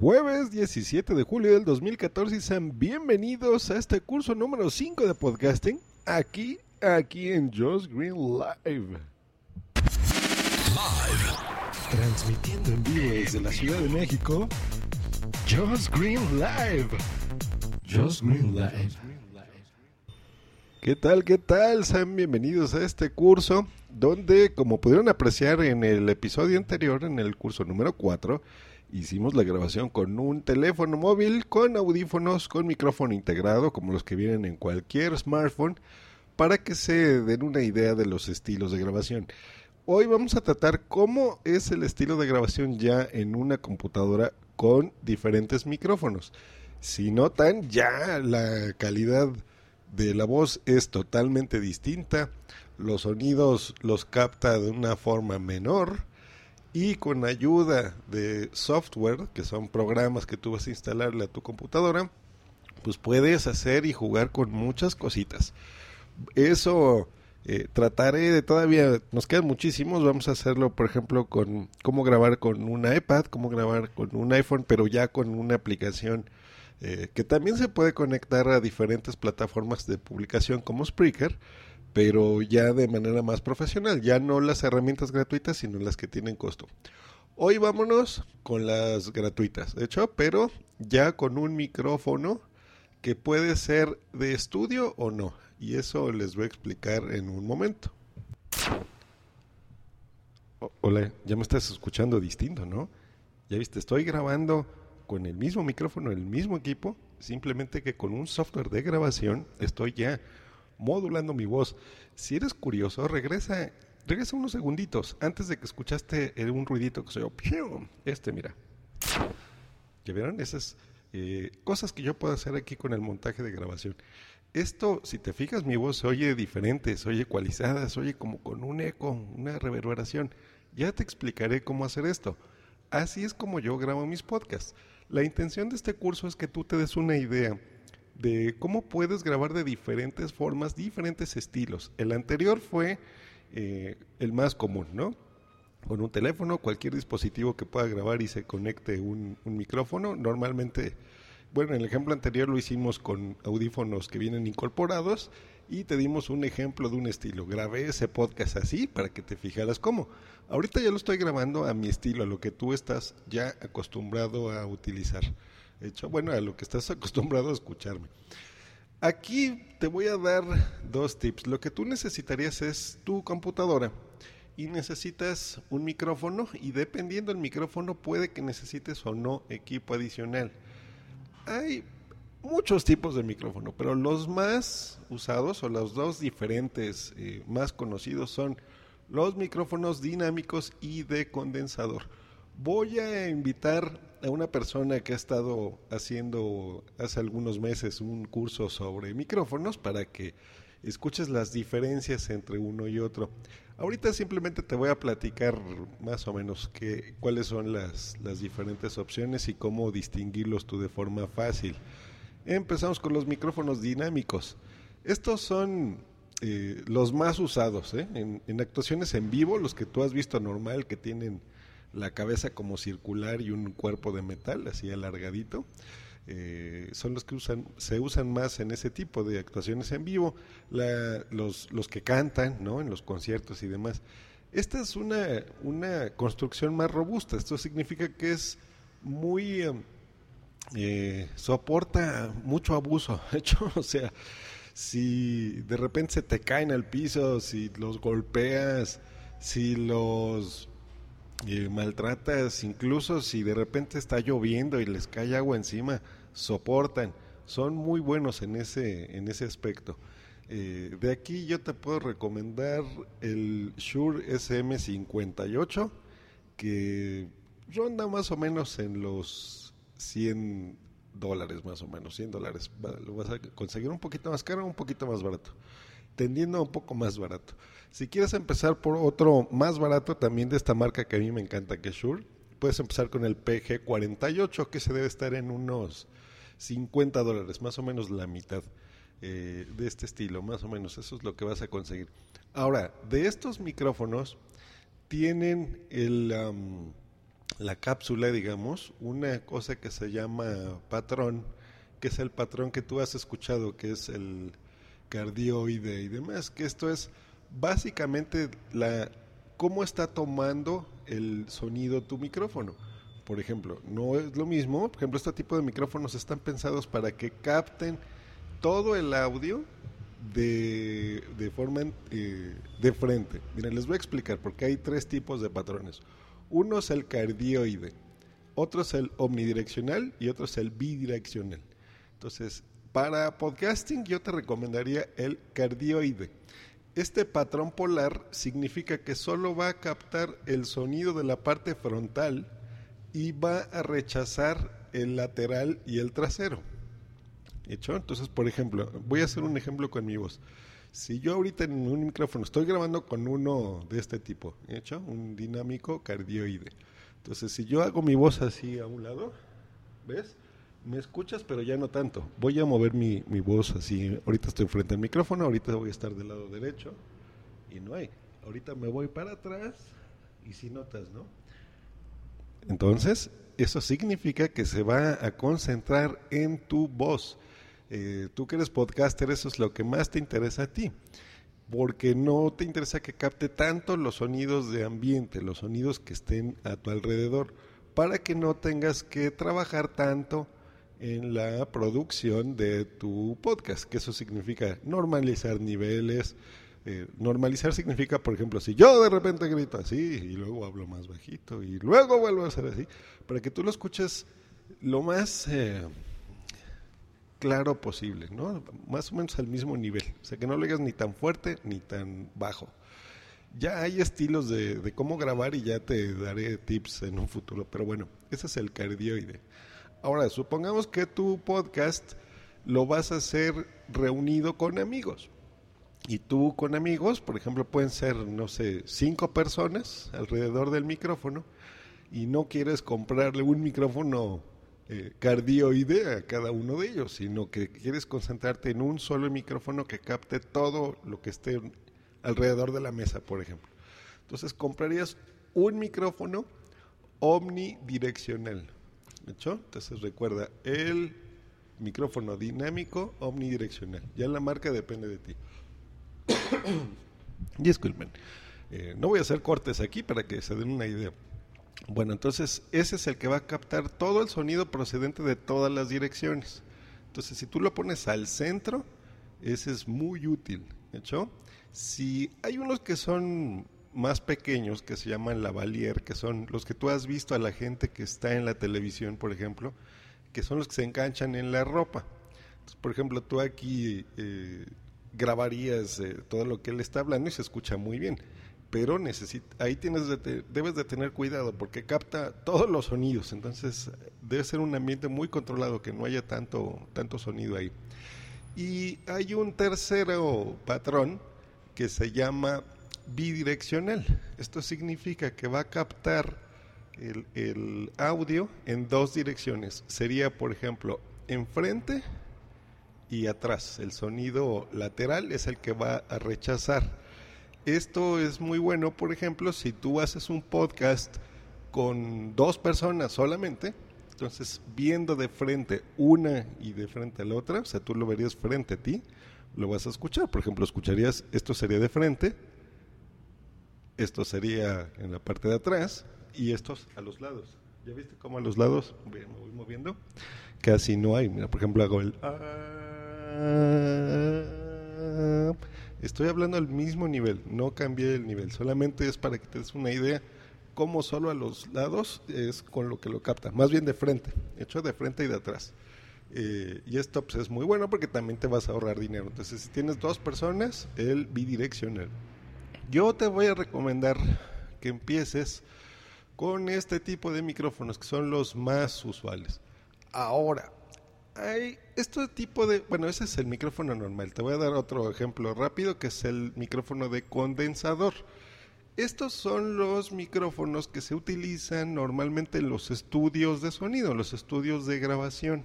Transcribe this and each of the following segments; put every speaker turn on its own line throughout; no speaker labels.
Jueves 17 de julio del 2014 y sean bienvenidos a este curso número 5 de podcasting aquí, aquí en Josh Green Live. Transmitiendo en vivo desde la Ciudad de México, Josh Green Live. Josh Green Live. ¿Qué tal? ¿Qué tal? Sean bienvenidos a este curso donde, como pudieron apreciar en el episodio anterior, en el curso número 4, hicimos la grabación con un teléfono móvil, con audífonos, con micrófono integrado, como los que vienen en cualquier smartphone, para que se den una idea de los estilos de grabación. Hoy vamos a tratar cómo es el estilo de grabación ya en una computadora con diferentes micrófonos. Si notan, ya la calidad de la voz es totalmente distinta. Los sonidos los capta de una forma menor y con ayuda de software, que son programas que tú vas a instalarle a tu computadora, pues puedes hacer y jugar con muchas cositas. Eso eh, trataré de todavía, nos quedan muchísimos, vamos a hacerlo por ejemplo con cómo grabar con un iPad, cómo grabar con un iPhone, pero ya con una aplicación eh, que también se puede conectar a diferentes plataformas de publicación como Spreaker pero ya de manera más profesional, ya no las herramientas gratuitas, sino las que tienen costo. Hoy vámonos con las gratuitas, de hecho, pero ya con un micrófono que puede ser de estudio o no, y eso les voy a explicar en un momento. hola, ya me estás escuchando distinto, ¿no? Ya viste, estoy grabando con el mismo micrófono, el mismo equipo, simplemente que con un software de grabación estoy ya modulando mi voz. Si eres curioso, regresa, regresa unos segunditos antes de que escuchaste un ruidito que soy yo. Este, mira. ¿Ya vieron? Esas eh, cosas que yo puedo hacer aquí con el montaje de grabación. Esto, si te fijas, mi voz se oye diferente, se oye ecualizada, se oye como con un eco, una reverberación. Ya te explicaré cómo hacer esto. Así es como yo grabo mis podcasts. La intención de este curso es que tú te des una idea de cómo puedes grabar de diferentes formas, diferentes estilos. El anterior fue eh, el más común, ¿no? Con un teléfono, cualquier dispositivo que pueda grabar y se conecte un, un micrófono. Normalmente, bueno, en el ejemplo anterior lo hicimos con audífonos que vienen incorporados y te dimos un ejemplo de un estilo. Grabé ese podcast así para que te fijaras cómo. Ahorita ya lo estoy grabando a mi estilo, a lo que tú estás ya acostumbrado a utilizar hecho, bueno, a lo que estás acostumbrado a escucharme. Aquí te voy a dar dos tips. Lo que tú necesitarías es tu computadora y necesitas un micrófono y dependiendo del micrófono puede que necesites o no equipo adicional. Hay muchos tipos de micrófono, pero los más usados o los dos diferentes eh, más conocidos son los micrófonos dinámicos y de condensador. Voy a invitar a una persona que ha estado haciendo hace algunos meses un curso sobre micrófonos para que escuches las diferencias entre uno y otro. Ahorita simplemente te voy a platicar más o menos qué, cuáles son las, las diferentes opciones y cómo distinguirlos tú de forma fácil. Empezamos con los micrófonos dinámicos. Estos son eh, los más usados ¿eh? en, en actuaciones en vivo, los que tú has visto normal que tienen la cabeza como circular y un cuerpo de metal, así alargadito. Eh, son los que usan, se usan más en ese tipo de actuaciones en vivo, los, los que cantan, ¿no? En los conciertos y demás. Esta es una, una construcción más robusta. Esto significa que es muy... eh, soporta mucho abuso. Hecho, o sea, si de repente se te caen al piso, si los golpeas, si los maltratas, incluso si de repente está lloviendo y les cae agua encima, soportan. Son muy buenos en ese, en ese aspecto. Eh, de aquí yo te puedo recomendar el Shure SM58, que ronda más o menos en los 100 dólares, más o menos, 100 dólares. Lo vas a conseguir un poquito más caro, un poquito más barato, tendiendo a un poco más barato. Si quieres empezar por otro más barato, también de esta marca que a mí me encanta, que es Shure, puedes empezar con el PG48, que se debe estar en unos 50 dólares, más o menos la mitad eh, de este estilo, más o menos, eso es lo que vas a conseguir. Ahora, de estos micrófonos, tienen el, la cápsula, digamos, una cosa que se llama patrón, que es el patrón que tú has escuchado, que es el cardioide y demás, que esto es básicamente la cómo está tomando el sonido tu micrófono. Por ejemplo, no es lo mismo, por ejemplo, este tipo de micrófonos están pensados para que capten todo el audio de, de forma eh, de frente. Miren, les voy a explicar porque hay tres tipos de patrones. Uno es el cardioide, otro es el omnidireccional y otro es el bidireccional. Entonces, para podcasting yo te recomendaría el cardioide. Este patrón polar significa que solo va a captar el sonido de la parte frontal y va a rechazar el lateral y el trasero. ¿Hecho? Entonces, por ejemplo, voy a hacer un ejemplo con mi voz. Si yo ahorita en un micrófono estoy grabando con uno de este tipo, ¿hecho? Un dinámico cardioide. Entonces, si yo hago mi voz así a un lado, ¿ves? Me escuchas, pero ya no tanto. Voy a mover mi, mi voz así. Ahorita estoy frente al micrófono, ahorita voy a estar del lado derecho y no hay. Ahorita me voy para atrás y si notas, ¿no? Entonces, eso significa que se va a concentrar en tu voz. Eh, tú que eres podcaster, eso es lo que más te interesa a ti, porque no te interesa que capte tanto los sonidos de ambiente, los sonidos que estén a tu alrededor, para que no tengas que trabajar tanto en la producción de tu podcast, que eso significa normalizar niveles. Eh, normalizar significa, por ejemplo, si yo de repente grito así y luego hablo más bajito y luego vuelvo a hacer así, para que tú lo escuches lo más eh, claro posible, ¿no? Más o menos al mismo nivel. O sea, que no lo digas ni tan fuerte ni tan bajo. Ya hay estilos de, de cómo grabar y ya te daré tips en un futuro, pero bueno, ese es el cardioide. Ahora, supongamos que tu podcast lo vas a hacer reunido con amigos. Y tú con amigos, por ejemplo, pueden ser, no sé, cinco personas alrededor del micrófono y no quieres comprarle un micrófono eh, cardioide a cada uno de ellos, sino que quieres concentrarte en un solo micrófono que capte todo lo que esté alrededor de la mesa, por ejemplo. Entonces comprarías un micrófono omnidireccional. ¿Hecho? Entonces recuerda, el micrófono dinámico omnidireccional. Ya la marca depende de ti. Disculpen. Eh, no voy a hacer cortes aquí para que se den una idea. Bueno, entonces ese es el que va a captar todo el sonido procedente de todas las direcciones. Entonces, si tú lo pones al centro, ese es muy útil. ¿Hecho? Si hay unos que son más pequeños, que se llaman lavalier, que son los que tú has visto a la gente que está en la televisión, por ejemplo, que son los que se enganchan en la ropa. Por ejemplo, tú aquí eh, grabarías eh, todo lo que él está hablando y se escucha muy bien. Pero ahí tienes de debes de tener cuidado porque capta todos los sonidos. Entonces debe ser un ambiente muy controlado, que no haya tanto, tanto sonido ahí. Y hay un tercero patrón que se llama bidireccional. Esto significa que va a captar el, audio en dos direcciones. Sería, por ejemplo, enfrente y atrás. El sonido lateral es el que va a rechazar. Esto es muy bueno, por ejemplo, si tú haces un podcast con dos personas solamente, entonces viendo de frente una y de frente a la otra, o sea, tú lo verías frente a ti, lo vas a escuchar. Por ejemplo, escucharías, esto sería de frente esto sería en la parte de atrás y estos a los lados. ¿Ya viste cómo a los lados me voy moviendo? Casi no hay. Por ejemplo, hago el... Estoy hablando al mismo nivel, no cambié el nivel, solamente es para que te des una idea cómo solo a los lados es con lo que lo capta, más bien de frente, hecho de frente y de atrás. Eh, y esto pues, es muy bueno porque también te vas a ahorrar dinero. Entonces, si tienes dos personas, el bidireccional. Yo te voy a recomendar que empieces con este tipo de micrófonos que son los más usuales. Ahora, hay este tipo de, bueno, ese es el micrófono normal. Te voy a dar otro ejemplo rápido que es el micrófono de condensador. Estos son los micrófonos que se utilizan normalmente en los estudios de sonido, los estudios de grabación,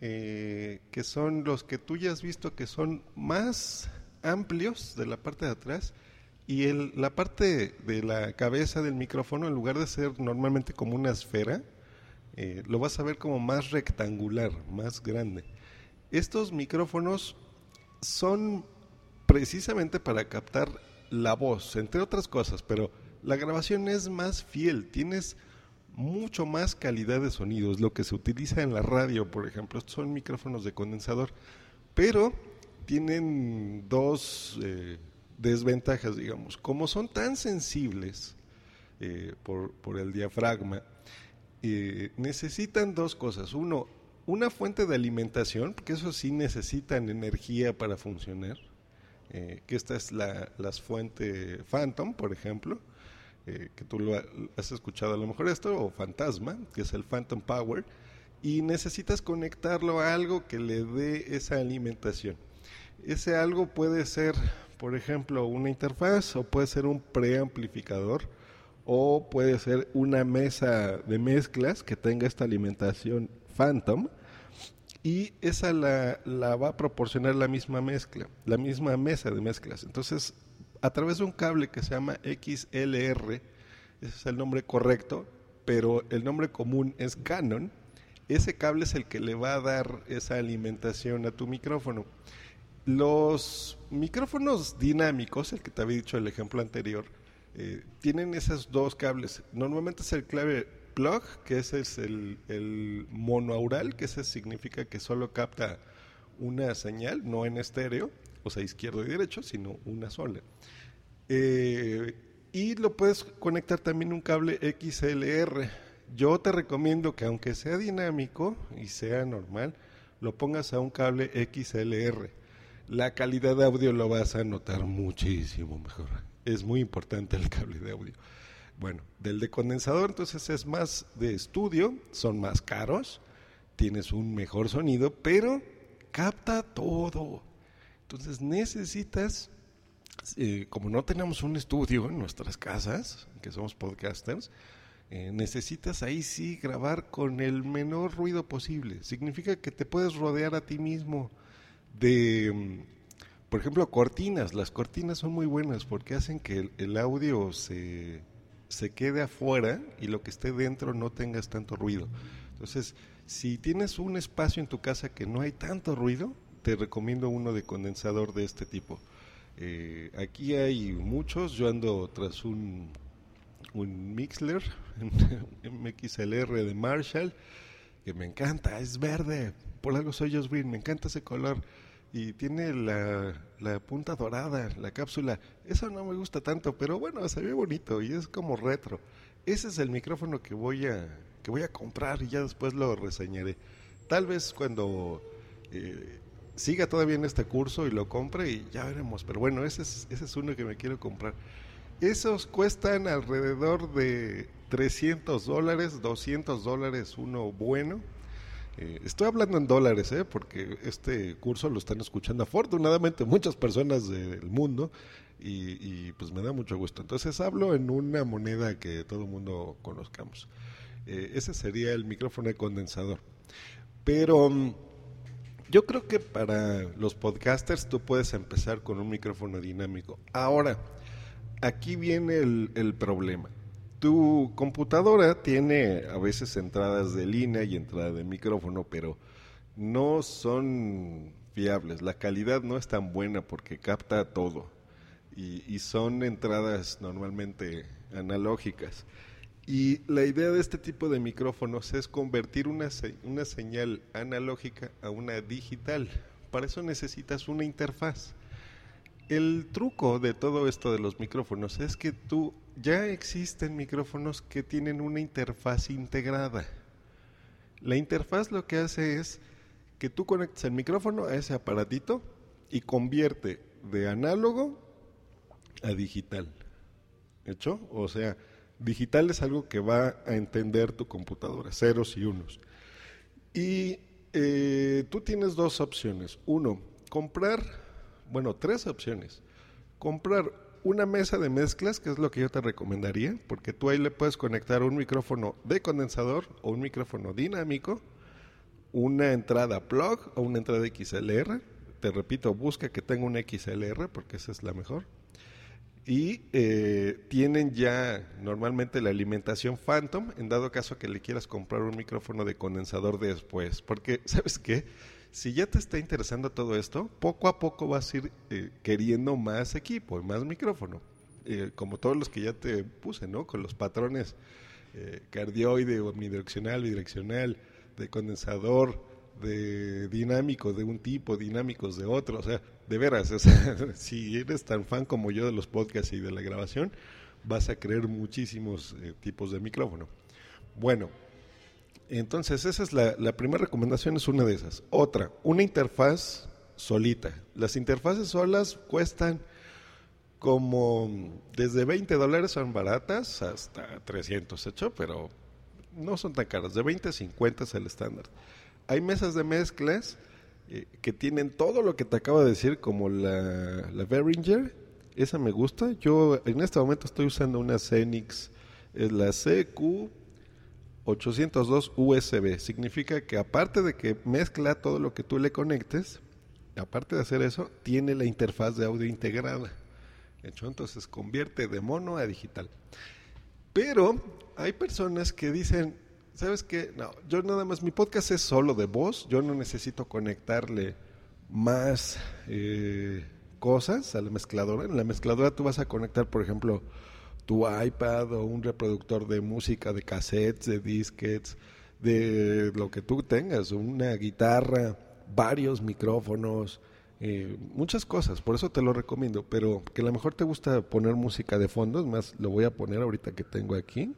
eh, que son los que tú ya has visto que son más amplios de la parte de atrás y el, la parte de la cabeza del micrófono, en lugar de ser normalmente como una esfera, eh, lo vas a ver como más rectangular, más grande. Estos micrófonos son precisamente para captar la voz, entre otras cosas, pero la grabación es más fiel, tienes mucho más calidad de sonidos, lo que se utiliza en la radio, por ejemplo, son micrófonos de condensador, pero tienen dos eh, desventajas, digamos, como son tan sensibles eh, por, por el diafragma, eh, necesitan dos cosas. Uno, una fuente de alimentación, porque eso sí necesitan energía para funcionar. Eh, que esta es la las fuente Phantom, por ejemplo, eh, que tú lo has escuchado a lo mejor esto, o Fantasma, que es el Phantom Power, y necesitas conectarlo a algo que le dé esa alimentación. Ese algo puede ser, por ejemplo, una interfaz o puede ser un preamplificador o puede ser una mesa de mezclas que tenga esta alimentación Phantom y esa la, va a proporcionar la misma mezcla, la misma mesa de mezclas. Entonces, a través de un cable que se llama XLR, ese es el nombre correcto, pero el nombre común es Canon, ese cable es el que le va a dar esa alimentación a tu micrófono. Los micrófonos dinámicos, el que te había dicho el ejemplo anterior, eh, tienen esos dos cables. Normalmente es el clave plug, que ese es el, monoaural, que ese significa que solo capta una señal, no en estéreo, o sea, izquierdo y derecho, sino una sola. Eh, y lo puedes conectar también un cable XLR. Yo te recomiendo que aunque sea dinámico y sea normal, lo pongas a un cable XLR. La calidad de audio lo vas a notar muchísimo mejor es muy importante el cable de audio. Bueno, del de condensador entonces es más de estudio, son más caros, tienes un mejor sonido, pero capta todo. Entonces necesitas, eh, como no tenemos un estudio en nuestras casas, que somos podcasters, eh, necesitas ahí sí grabar con el menor ruido posible. Significa que te puedes rodear a ti mismo de mm, por ejemplo, cortinas. Las cortinas son muy buenas porque hacen que el, audio se, se, quede afuera y lo que esté dentro no tengas tanto ruido. Entonces, si tienes un espacio en tu casa que no hay tanto ruido, te recomiendo uno de condensador de este tipo. Eh, aquí hay muchos, yo ando tras un, un Mixler, MXLR de Marshall, que me encanta, es verde, por algo soy Josh Green, me encanta ese color y tiene la, la, punta dorada, la cápsula. Eso no me gusta tanto, pero bueno, se ve bonito y es como retro. Ese es el micrófono que voy a, que voy a comprar y ya después lo reseñaré. Tal vez cuando eh, siga todavía en este curso y lo compre y ya veremos. Pero bueno, ese es, ese es uno que me quiero comprar. Esos cuestan alrededor de 300 dólares, 200 dólares uno bueno eh, estoy hablando en dólares, ¿eh? porque este curso lo están escuchando afortunadamente muchas personas del mundo y, pues me da mucho gusto. Entonces hablo en una moneda que todo el mundo conozcamos. Eh, ese sería el micrófono de condensador. Pero mm, yo creo que para los podcasters tú puedes empezar con un micrófono dinámico. Ahora, aquí viene el problema tu computadora tiene a veces entradas de línea y entrada de micrófono, pero no son fiables. La calidad no es tan buena porque capta todo. y, son entradas normalmente analógicas. Y la idea de este tipo de micrófonos es convertir una, una señal analógica a una digital. Para eso necesitas una interfaz. El truco de todo esto de los micrófonos es que tú ya existen micrófonos que tienen una interfaz integrada. La interfaz lo que hace es que tú conectes el micrófono a ese aparatito y convierte de análogo a digital. ¿Hecho? O sea, digital es algo que va a entender tu computadora, ceros y unos. Y eh, tú tienes dos opciones. Uno, comprar, bueno, tres opciones. Comprar una mesa de mezclas, que es lo que yo te recomendaría, porque tú ahí le puedes conectar un micrófono de condensador o un micrófono dinámico, una entrada plug o una entrada XLR. Te repito, busca que tenga un XLR porque esa es la mejor y eh, tienen ya normalmente la alimentación Phantom en dado caso que le quieras comprar un micrófono de condensador después. Porque, ¿sabes qué? Si ya te está interesando todo esto, poco a poco vas a ir eh, queriendo más equipo y más micrófono. Eh, como todos los que ya te puse, ¿no? Con los patrones cardioide, omnidireccional, bidireccional, de condensador, de dinámicos de un tipo, dinámicos de otro. O sea, de veras, si eres tan fan como yo de los podcasts y de la grabación, vas a creer muchísimos eh, tipos de micrófono. Bueno, entonces esa es la, primera recomendación, es una de esas. Otra, una interfaz solita. Las interfaces solas cuestan como desde 20 dólares son baratas hasta 300 hecho, pero no son tan caras. De 20 a 50 es el estándar. Hay mesas de mezclas eh, que tienen todo lo que te acabo de decir, como la, la Behringer. Esa me gusta. Yo en este momento estoy usando una Xenix, es la CQ802 USB. Significa que aparte de que mezcla todo lo que tú le conectes, aparte de hacer eso, tiene la interfaz de audio integrada. Hecho, entonces convierte de mono a digital. Pero hay personas que dicen, ¿sabes qué? No, yo nada más, mi podcast es solo de voz, yo no necesito conectarle más eh, cosas a la mezcladora. En la mezcladora tú vas a conectar, por ejemplo, tu iPad o un reproductor de música, de cassettes, de disquets, de lo que tú tengas, una guitarra, varios micrófonos, eh, muchas cosas, por eso te lo recomiendo, pero que a lo mejor te gusta poner música de fondo, es más, lo voy a poner ahorita que tengo aquí.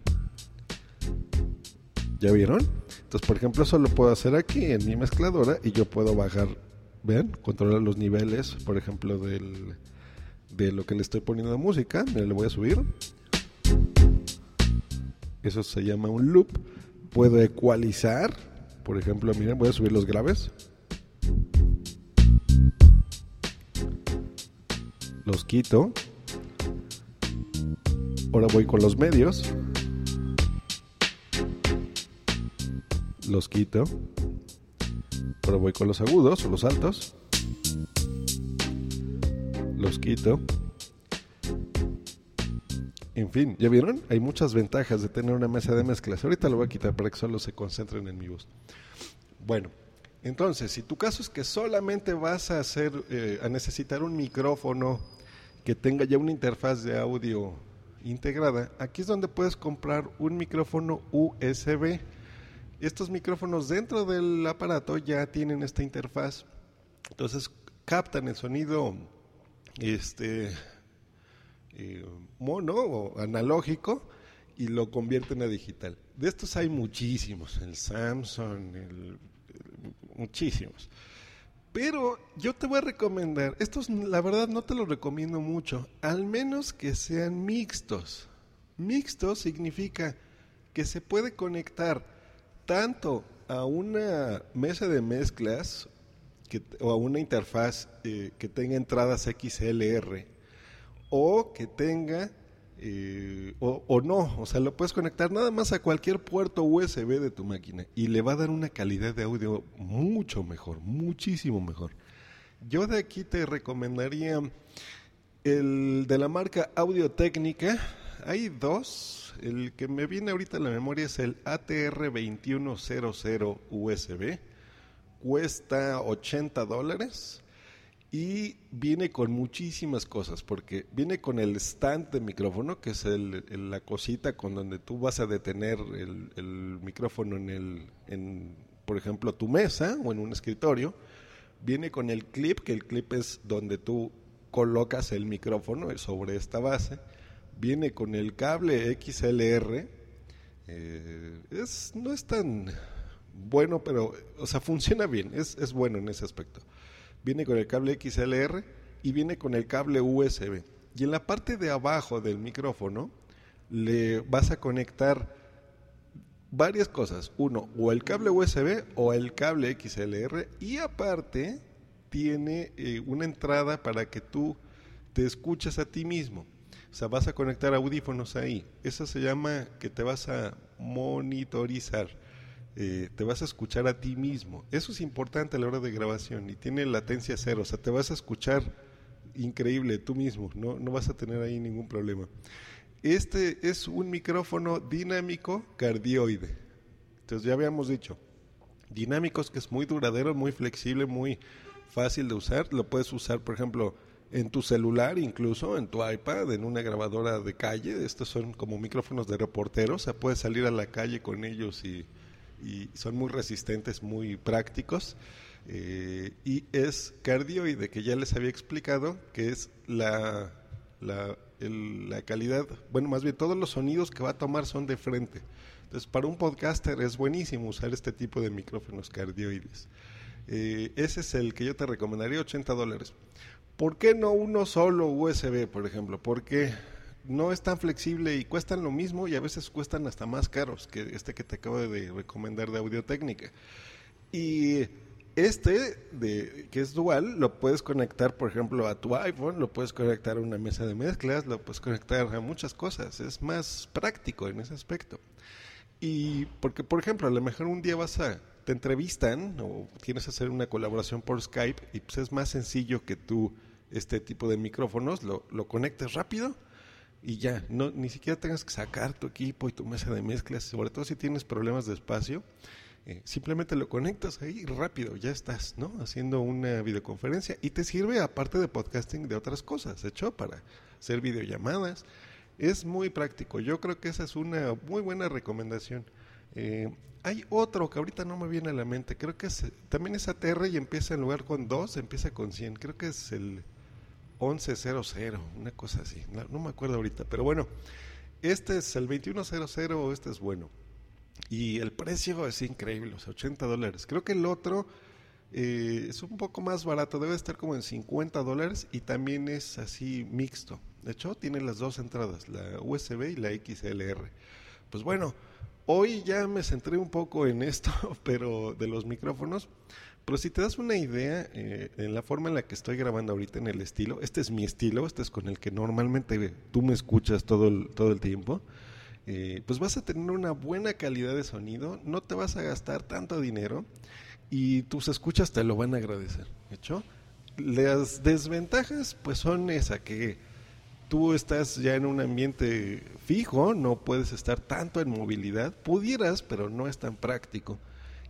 ¿Ya vieron? Entonces, por ejemplo, eso lo puedo hacer aquí en mi mezcladora y yo puedo bajar, ¿ven? Controlar los niveles, por ejemplo, del, de lo que le estoy poniendo de música. Mira, le voy a subir. Eso se llama un loop. Puedo ecualizar. Por ejemplo, miren, voy a subir los graves. Los quito. Ahora voy con los medios. los quito. Pero voy con los agudos o los altos. Los quito. En fin, ¿ya vieron? Hay muchas ventajas de tener una mesa de mezclas. Ahorita lo voy a quitar para que solo se concentren en mi voz. Bueno, entonces, si tu caso es que solamente vas a hacer, eh, a necesitar un micrófono que tenga ya una interfaz de audio integrada, aquí es donde puedes comprar un micrófono USB estos micrófonos dentro del aparato ya tienen esta interfaz. Entonces captan el sonido este eh, mono o analógico y lo convierten a digital. De estos hay muchísimos, el Samsung, muchísimos. Pero yo te voy a recomendar, estos la verdad no te los recomiendo mucho, al menos que sean mixtos. Mixto significa que se puede conectar tanto a una mesa de mezclas o a una interfaz eh, que tenga entradas XLR o que tenga eh, o, no, o sea, lo puedes conectar nada más a cualquier puerto USB de tu máquina y le va a dar una calidad de audio mucho mejor, muchísimo mejor. Yo de aquí te recomendaría el de la marca Audio Técnica. Hay dos, el que me viene ahorita a la memoria es el ATR2100 USB. Cuesta 80 dólares. Y viene con muchísimas cosas, porque viene con el stand de micrófono, que es el, la cosita con donde tú vas a detener el, micrófono en, el, por ejemplo, tu mesa o en un escritorio. Viene con el clip, que el clip es donde tú colocas el micrófono sobre esta base. Viene con el cable XLR. Eh, es, no es tan bueno, pero, o sea, funciona bien, es, es bueno en ese aspecto viene con el cable XLR y viene con el cable USB. Y en la parte de abajo del micrófono le vas a conectar varias cosas. Uno, o el cable USB o el cable XLR. Y aparte tiene eh, una entrada para que tú te escuches a ti mismo. O sea, vas a conectar audífonos ahí. Eso se llama que te vas a monitorizar. Eh, te vas a escuchar a ti mismo. Eso es importante a la hora de grabación y tiene latencia cero, o sea, te vas a escuchar increíble tú mismo, no, no vas a tener ahí ningún problema. Este es un micrófono dinámico cardioide. Entonces ya habíamos dicho, dinámicos que es muy duradero, muy flexible, muy fácil de usar. Lo puedes usar, por ejemplo, en tu celular, incluso en tu iPad, en una grabadora de calle. Estos son como micrófonos de reporteros. O sea, puedes salir a la calle con ellos y y son muy resistentes, muy prácticos. Eh, y es cardioide, que ya les había explicado, que es la, la, la, calidad, bueno, más bien todos los sonidos que va a tomar son de frente. Entonces, para un podcaster es buenísimo usar este tipo de micrófonos cardioides. Eh, ese es el que yo te recomendaría, 80 dólares. ¿Por qué no uno solo USB, por ejemplo? Porque no es tan flexible y cuestan lo mismo y a veces cuestan hasta más caros que este que te acabo de recomendar de Audio Técnica. Y este, de, que es dual, lo puedes conectar, por ejemplo, a tu iPhone, lo puedes conectar a una mesa de mezclas, lo puedes conectar a muchas cosas. Es más práctico en ese aspecto. Y porque, por ejemplo, a lo mejor un día vas a, te entrevistan o tienes que hacer una colaboración por Skype y pues es más sencillo que tú este tipo de micrófonos lo, lo conectes rápido y ya, no, ni siquiera tengas que sacar tu equipo y tu mesa de mezclas, sobre todo si tienes problemas de espacio, eh, simplemente lo conectas ahí rápido, ya estás, ¿no? Haciendo una videoconferencia y te sirve aparte de podcasting de otras cosas, hecho para hacer videollamadas. Es muy práctico, yo creo que esa es una muy buena recomendación. Eh, hay otro que ahorita no me viene a la mente, creo que es, también es ATR y empieza en lugar con 2, empieza con 100, creo que es el 1100, una cosa así, no, me acuerdo ahorita, pero bueno, este es el 2100, este es bueno. Y el precio es increíble, o sea, 80 dólares. Creo que el otro eh, es un poco más barato, debe estar como en 50 dólares y también es así mixto. De hecho, tiene las dos entradas, la USB y la XLR. Pues bueno, hoy ya me centré un poco en esto, pero de los micrófonos. Pero si te das una idea eh, en la forma en la que estoy grabando ahorita en el estilo, este es mi estilo, este es con el que normalmente tú me escuchas todo el, todo el tiempo, eh, pues vas a tener una buena calidad de sonido, no te vas a gastar tanto dinero y tus escuchas te lo van a agradecer. ¿Hecho? Las desventajas pues son esa que tú estás ya en un ambiente fijo, no puedes estar tanto en movilidad, pudieras, pero no es tan práctico.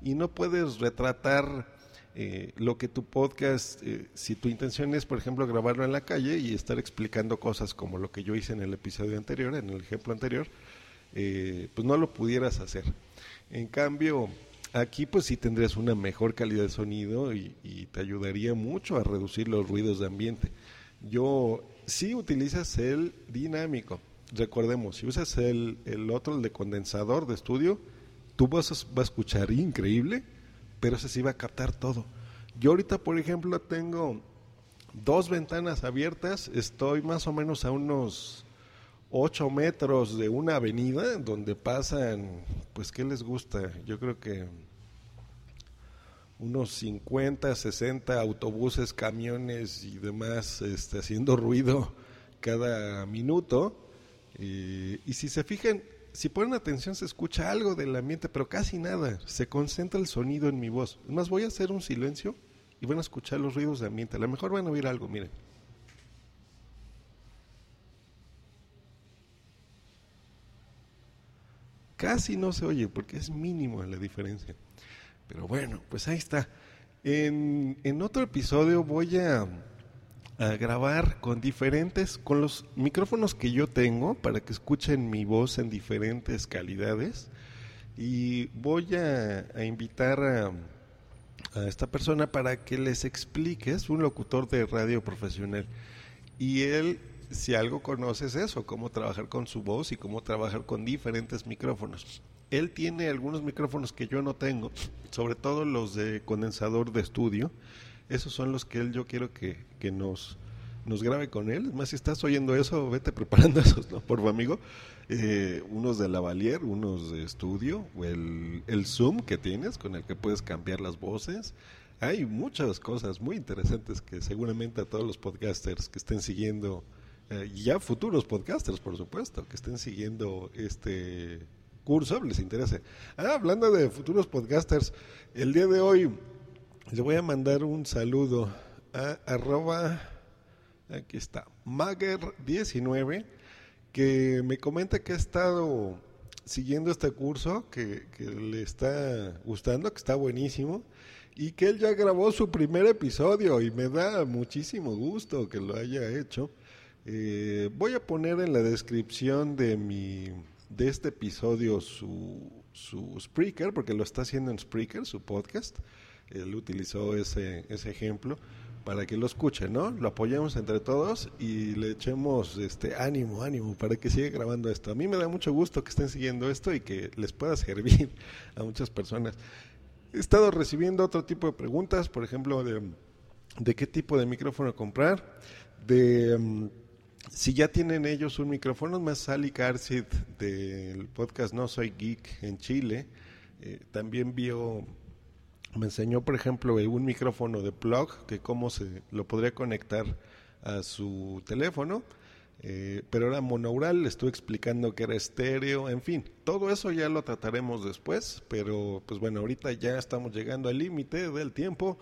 Y no puedes retratar eh, lo que tu podcast, eh, si tu intención es, por ejemplo, grabarlo en la calle y estar explicando cosas como lo que yo hice en el episodio anterior, en el ejemplo anterior, eh, pues no lo pudieras hacer. En cambio, aquí pues sí tendrías una mejor calidad de sonido y, te ayudaría mucho a reducir los ruidos de ambiente. Yo, si utilizas el dinámico, recordemos, si usas el, el otro, el de condensador de estudio, tú vas a, vas a escuchar increíble, pero ese sí a captar todo. Yo ahorita, por ejemplo, tengo dos ventanas abiertas, estoy más o menos a unos 8 metros de una avenida donde pasan, pues, ¿qué les gusta? Yo creo que unos 50, 60 autobuses, camiones y demás este, haciendo ruido cada minuto. y si se fijan, si ponen atención se escucha algo del ambiente, pero casi nada. Se concentra el sonido en mi voz. Más voy a hacer un silencio y van a escuchar los ruidos de ambiente. A lo mejor van a oír algo, miren. Casi no se oye porque es mínimo la diferencia. Pero bueno, pues ahí está. En, en otro episodio voy a, a grabar con diferentes, con los micrófonos que yo tengo para que escuchen mi voz en diferentes calidades. Y voy a, a invitar a, a esta persona para que les explique, es un locutor de radio profesional. Y él, si algo conoce es eso, cómo trabajar con su voz y cómo trabajar con diferentes micrófonos. Él tiene algunos micrófonos que yo no tengo, sobre todo los de condensador de estudio. Esos son los que él yo quiero que, que nos, nos grabe con él. Más, si estás oyendo eso, vete preparando esos, ¿no? Por amigo. Eh, unos de lavalier, unos de estudio, o el, el Zoom que tienes con el que puedes cambiar las voces. Hay muchas cosas muy interesantes que seguramente a todos los podcasters que estén siguiendo, eh, ya futuros podcasters, por supuesto, que estén siguiendo este curso, les interesa. Ah, hablando de futuros podcasters, el día de hoy le voy a mandar un saludo a arroba, aquí está, Mager19 que me comenta que ha estado siguiendo este curso, que, le está gustando, que está buenísimo, y que él ya grabó su primer episodio y me da muchísimo gusto que lo haya hecho. Eh, voy a poner en la descripción de mi de este episodio su, su Spreaker, porque lo está haciendo en Spreaker, su podcast. Él utilizó ese, ese ejemplo para que lo escuchen, ¿no? Lo apoyemos entre todos y le echemos este ánimo, ánimo para que siga grabando esto. A mí me da mucho gusto que estén siguiendo esto y que les pueda servir a muchas personas. He estado recibiendo otro tipo de preguntas, por ejemplo, de, de qué tipo de micrófono comprar, de um, si ya tienen ellos un micrófono, más Sally Carcid del podcast No Soy Geek en Chile, eh, también vio me enseñó, por ejemplo, un micrófono de plug, que cómo se lo podría conectar a su teléfono, eh, pero era monaural, le estuve explicando que era estéreo, en fin, todo eso ya lo trataremos después, pero pues bueno, ahorita ya estamos llegando al límite del tiempo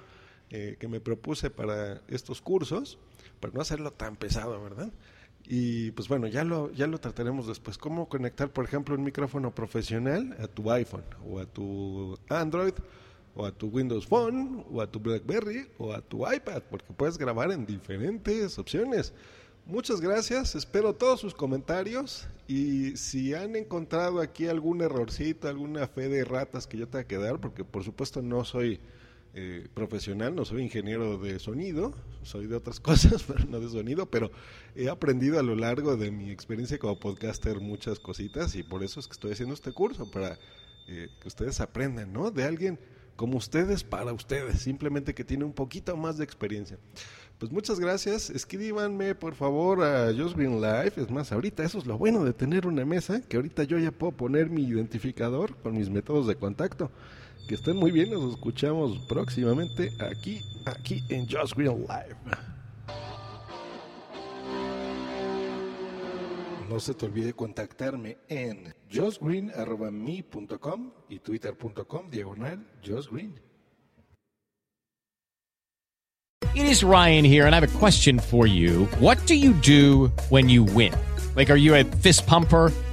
eh, que me propuse para estos cursos, para no hacerlo tan pesado, ¿verdad? Y pues bueno, ya lo, ya lo trataremos después. ¿Cómo conectar, por ejemplo, un micrófono profesional a tu iPhone o a tu Android? O a tu Windows Phone, o a tu BlackBerry, o a tu iPad, porque puedes grabar en diferentes opciones. Muchas gracias, espero todos sus comentarios y si han encontrado aquí algún errorcito, alguna fe de ratas que yo tenga que dar, porque por supuesto no soy eh, profesional, no soy ingeniero de sonido, soy de otras cosas, pero no de sonido, pero he aprendido a lo largo de mi experiencia como podcaster muchas cositas y por eso es que estoy haciendo este curso, para eh, que ustedes aprendan, ¿no? De alguien como ustedes para ustedes, simplemente que tiene un poquito más de experiencia. Pues muchas gracias, escríbanme por favor a Just Green Life, es más, ahorita eso es lo bueno de tener una mesa, que ahorita yo ya puedo poner mi identificador con mis métodos de contacto. Que estén muy bien, nos escuchamos próximamente aquí, aquí en Just Green Live. No se te olvide contactarme en justgreen.me.com y twitter.com diagonal justgreen.
It is Ryan here, and I have a question for you. What do you do when you win? Like, are you a fist pumper?